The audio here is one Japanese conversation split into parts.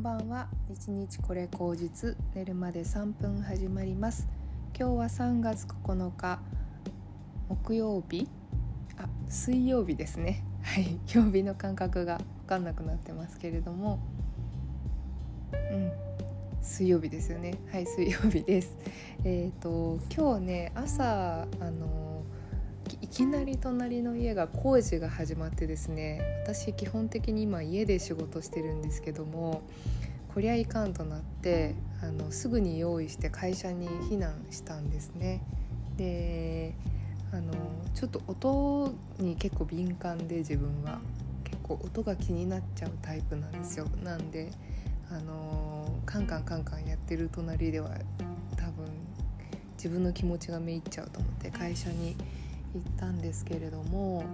んばんは。一日これ口実。寝るまで3分始まります。今日は3月9日。木曜日。あ水曜日ですね。はい。曜日の感覚が分かんなくなってますけれども。うん。水曜日ですよね。はい水曜日です。えっ、ー、と今日ね朝あのきなり隣の家が工事が始まってですね私基本的に今家で仕事してるんですけどもこりゃいかんとなってあのすぐに用意して会社に避難したんですね。であのちょっと音に結構敏感で自分は結構音が気になっちゃうタイプなんですよ。なんであのカンカンカンカンやってる隣では多分自分の気持ちがめいっちゃうと思って会社に行ったんですけれども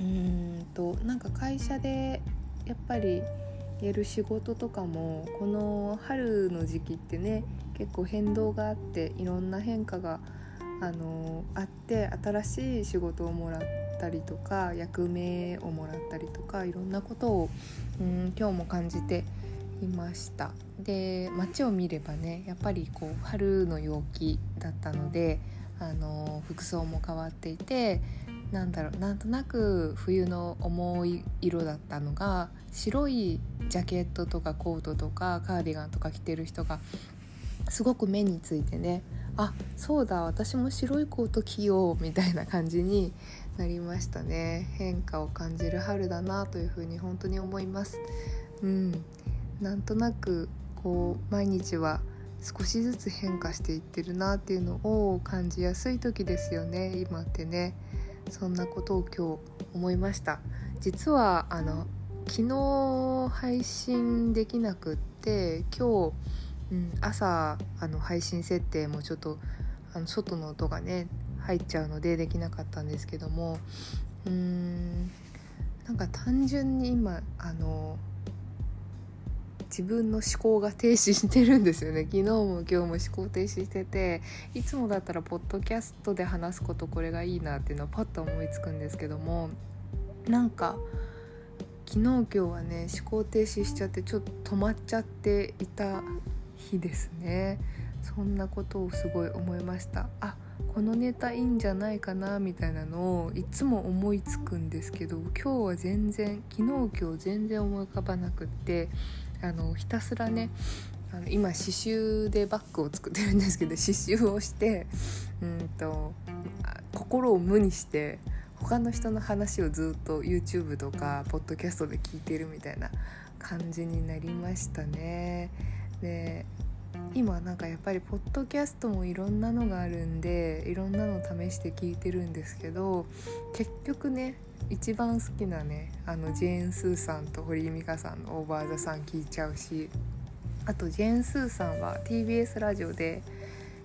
うーんとなんか会社でやっぱりやる仕事とかもこの春の時期ってね結構変動があっていろんな変化があのあって新しい仕事をもらったりとか役名をもらったりとかいろんなことをうん今日も感じていました。で街を見ればねやっぱりこう春の陽気だったのであの服装も変わっていてなんだろうなんとなく冬の重い色だったのが白いジャケットとかコートとかカーディガンとか着てる人がすごく目についてねあそうだ私も白いコート着ようみたいな感じになりましたね。変化を感じる春だなというふうに本当に思います。うん。なんとなくこう毎日は少しずつ変化していってるなっていうのを感じやすい時ですよね今ってね。そんなことを今日思いました。実はあの昨日配信できなくって今日、うん、朝あの配信設定もちょっとあの外の音がね入っちゃうのでできなかったんですけどもうーんなんか単純に今あの自分の思考が停止してるんですよね。昨日も今日も思考停止してていつもだったらポッドキャストで話すことこれがいいなっていうのはパッと思いつくんですけどもなんか昨日今日はね思考停止しちゃってちょっと止まっちゃっていた日ですね。そんなことをすごい思いました。あこのネタいいんじゃないかなみたいなのをいつも思いつくんですけど今日は全然昨日今日全然思い浮かばなくってあのひたすらねあの今刺繍でバッグを作ってるんですけど刺繍をしてうんと心を無にして他の人の話をずっと YouTube とかポッドキャストで聞いてるみたいな感じになりましたね。で今なんかやっぱりポッドキャストもいろんなのがあるんでいろんなの試して聞いてるんですけど結局ね一番好きなねあのジェーン・スーさんと堀井美香さんの「オーバー・ザ・さん」聞いちゃうしあとジェーン・スーさんは TBS ラジオで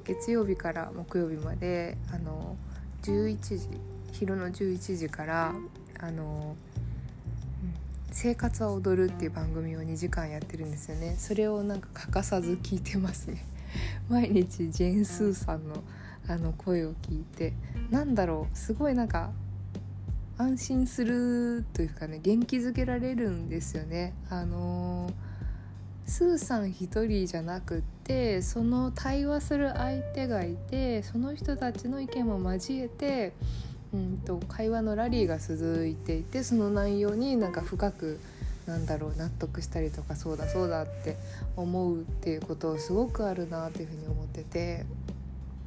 月曜日から木曜日まであの11時昼の11時からあの「生活は踊る」っていう番組を2時間やってるんですよね。それをなんか欠かさず聞いてますね。毎日ジェーン・スーさんのあの声を聞いて。なんだろうすごいなんか安心するというかね元気づけられるんですよね。あのスーさん一人じゃなくってその対話する相手がいてその人たちの意見も交えて、うんと、会話のラリーが続いていてその内容になんか深くなんだろう納得したりとかそうだそうだって思うっていうことすごくあるなっていうふうに思ってて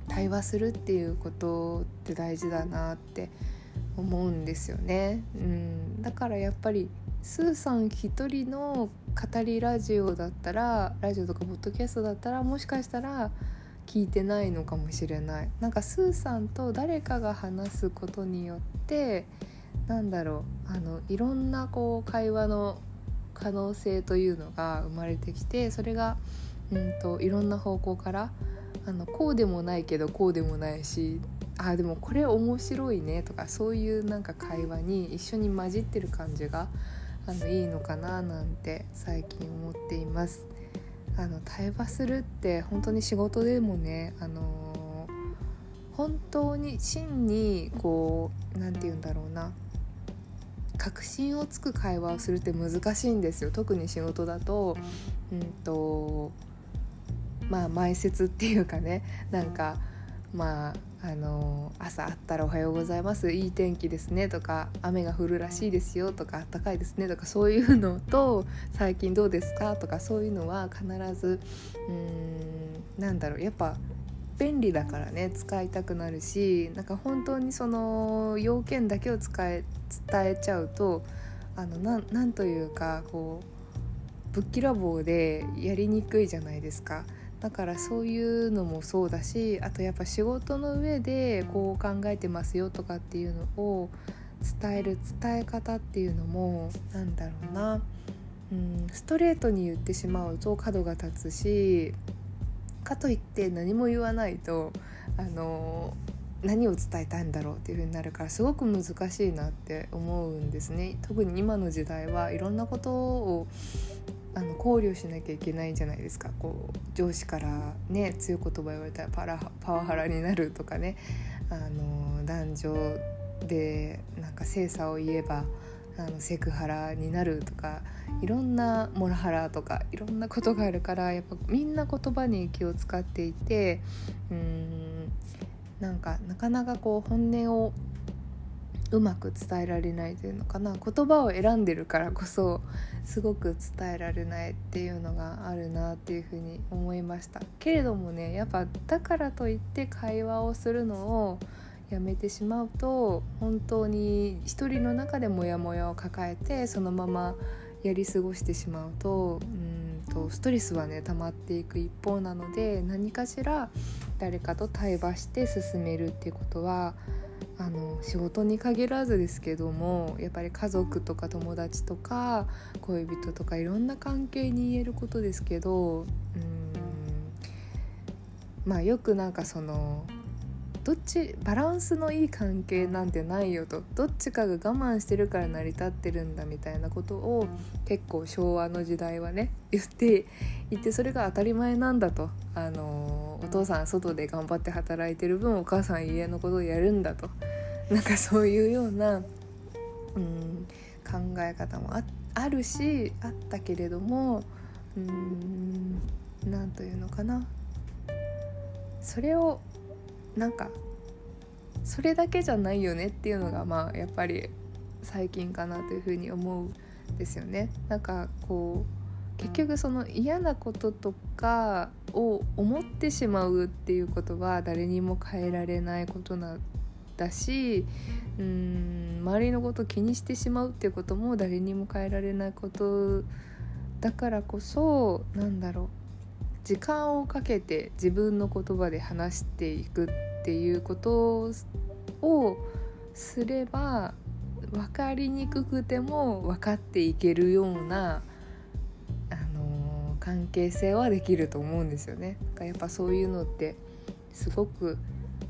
対話するっていうことって大事だなって思うんですよね、うん、だからやっぱりスーさん一人の語りラジオだったらラジオとかポッドキャストだったらもしかしたら聞いてないのかもしれないなんかスーさんと誰かが話すことによってなんだろうあのいろんなこう会話の可能性というのが生まれてきてそれが、うんと、いろんな方向からあのこうでもないけどこうでもないしあでもこれ面白いねとかそういうなんか会話に一緒に混じってる感じがあのいいのかななんて最近思っています。あの対話するって本当に仕事でもね、あのー、本当に真にこう何て言うんだろうな確信をつく会話をするって難しいんですよ。特に仕事だと,、うんとまあ前説っていうかねなんかまああの朝会ったら「おはようございますいい天気ですね」とか「雨が降るらしいですよ」とか「あったかいですね」とかそういうのと「最近どうですか?」とかそういうのは必ずうんなんだろうやっぱ便利だからね使いたくなるしなんか本当にその要件だけを使え伝えちゃうとあのなんというかこうぶっきらぼうでやりにくいじゃないですか。だからそういうのもそうだしあとやっぱ仕事の上でこう考えてますよとかっていうのを伝える伝え方っていうのもなんだろうな、うん、ストレートに言ってしまうと角が立つしかといって何も言わないとあの何を伝えたいんだろうっていう風になるからすごく難しいなって思うんですね。特に今の時代はいろんなことをあの考慮しなきゃいけないじゃないですか。こう上司からね強い言葉言われたらパラパワハラになるとかね。あの男女でなんか性差を言えばあのセクハラになるとかいろんなモラハラとかいろんなことがあるからやっぱみんな言葉に気を使っていてうんなんかなかなかこう本音をうまく伝えられないというのかな。言葉を選んでるからこそすごく伝えられないっていうのがあるなっていうふうに思いました。けれどもねやっぱだからといって会話をするのをやめてしまうと本当に一人の中でモヤモヤを抱えてそのままやり過ごしてしまうとうんとストレスはね溜まっていく一方なので何かしら誰かと対話して進めるっていうことはあの仕事に限らずですけどもやっぱり家族とか友達とか恋人とかいろんな関係に言えることですけどうんまあよくなんかそのどっちバランスのいい関係なんてないよと。どっちかが我慢してるから成り立ってるんだみたいなことを結構昭和の時代はね言って言ってそれが当たり前なんだと、あのお父さん外で頑張って働いてる分お母さん家のことをやるんだと。なんかそういうような、うん、考え方もああるしあったけれどもうん何というのかな。それをなんかそれだけじゃないよねっていうのがまあやっぱり最近かなというふうに思うんですよね。なんかこう結局その嫌なこととかを思ってしまうっていうことは誰にも変えられないことなだしうん周りのことを気にしてしまうっていうことも誰にも変えられないことだからこそなんだろう時間をかけて自分の言葉で話していくっていうことをすれば分かりにくくても分かっていけるような、あのー、関係性はできると思うんですよね。やっぱそういうのってすごく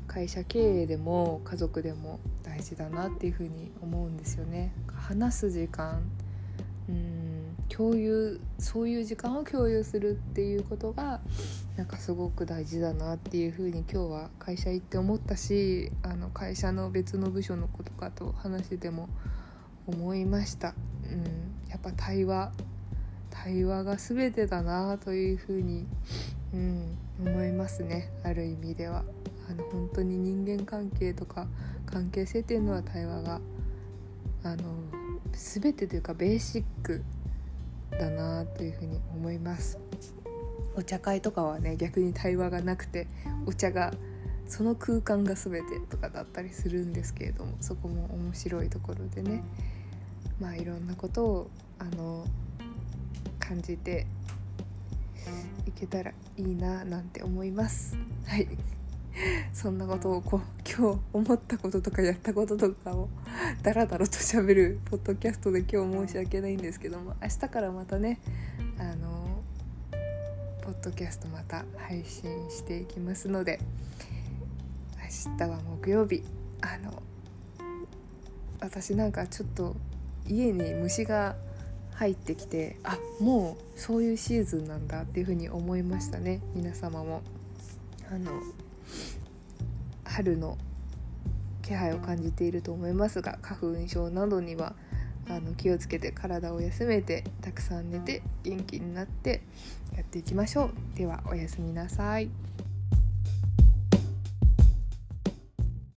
会社経営でも家族でも大事だなっていうふうに思うんですよね。話す時間うん共有そういう時間を共有するっていうことがなんかすごく大事だなっていうふうに今日は会社行って思ったしあの会社の別の部署のことかと話してても思いました。うん、やっぱ対話対話が全てだなというふうに、うん、思いますね。ある意味では。あの本当に人間関係とか関係性っていうのは対話があの全てというかベーシックだなというふうに思います。お茶会とかはね逆に対話がなくてお茶がその空間が全てとかだったりするんですけれどもそこも面白いところでねまあいろんなことをあの感じていけたらいいななんて思います。はい。そんなことをこう今日思ったこととかやったこととかをダラダラと喋るポッドキャストで今日申し訳ないんですけども明日からまたねあのポッドキャストまた配信していきますので明日は木曜日あの私なんかちょっと家に虫が入ってきてあもうそういうシーズンなんだっていうふうに思いましたね皆様も。あの春の気配を感じていると思いますが花粉症などにはあの気をつけて体を休めてたくさん寝て元気になってやっていきましょうではおやすみなさい。